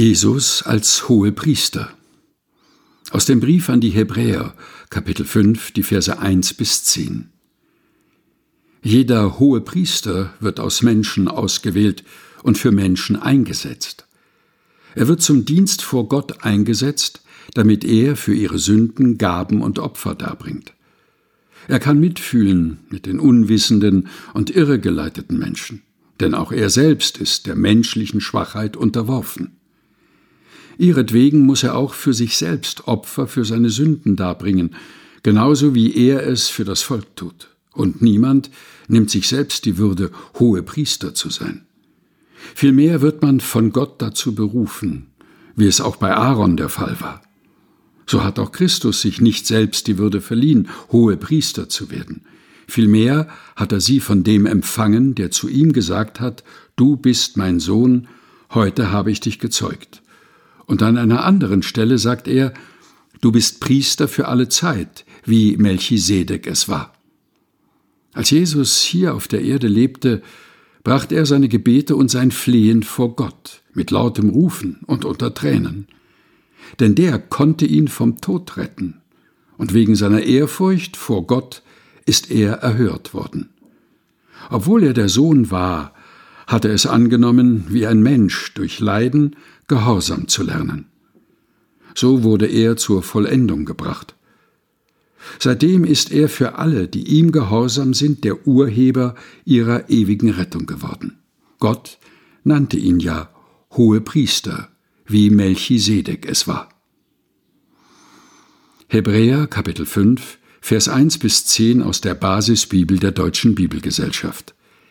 Jesus als Hohepriester. Aus dem Brief an die Hebräer, Kapitel 5, die Verse 1 bis 10. Jeder Hohepriester wird aus Menschen ausgewählt und für Menschen eingesetzt. Er wird zum Dienst vor Gott eingesetzt, damit er für ihre Sünden Gaben und Opfer darbringt. Er kann mitfühlen mit den unwissenden und irregeleiteten Menschen, denn auch er selbst ist der menschlichen Schwachheit unterworfen. Ihretwegen muss er auch für sich selbst Opfer für seine Sünden darbringen, genauso wie er es für das Volk tut. Und niemand nimmt sich selbst die Würde, hohe Priester zu sein. Vielmehr wird man von Gott dazu berufen, wie es auch bei Aaron der Fall war. So hat auch Christus sich nicht selbst die Würde verliehen, hohe Priester zu werden. Vielmehr hat er sie von dem empfangen, der zu ihm gesagt hat, Du bist mein Sohn, heute habe ich dich gezeugt. Und an einer anderen Stelle sagt er, Du bist Priester für alle Zeit, wie Melchisedek es war. Als Jesus hier auf der Erde lebte, brachte er seine Gebete und sein Flehen vor Gott mit lautem Rufen und unter Tränen. Denn der konnte ihn vom Tod retten, und wegen seiner Ehrfurcht vor Gott ist er erhört worden. Obwohl er der Sohn war, hatte es angenommen, wie ein Mensch durch Leiden Gehorsam zu lernen. So wurde er zur Vollendung gebracht. Seitdem ist er für alle, die ihm gehorsam sind, der Urheber ihrer ewigen Rettung geworden. Gott nannte ihn ja hohe Priester, wie Melchisedek es war. Hebräer Kapitel 5, Vers 1 bis 10 aus der Basisbibel der Deutschen Bibelgesellschaft.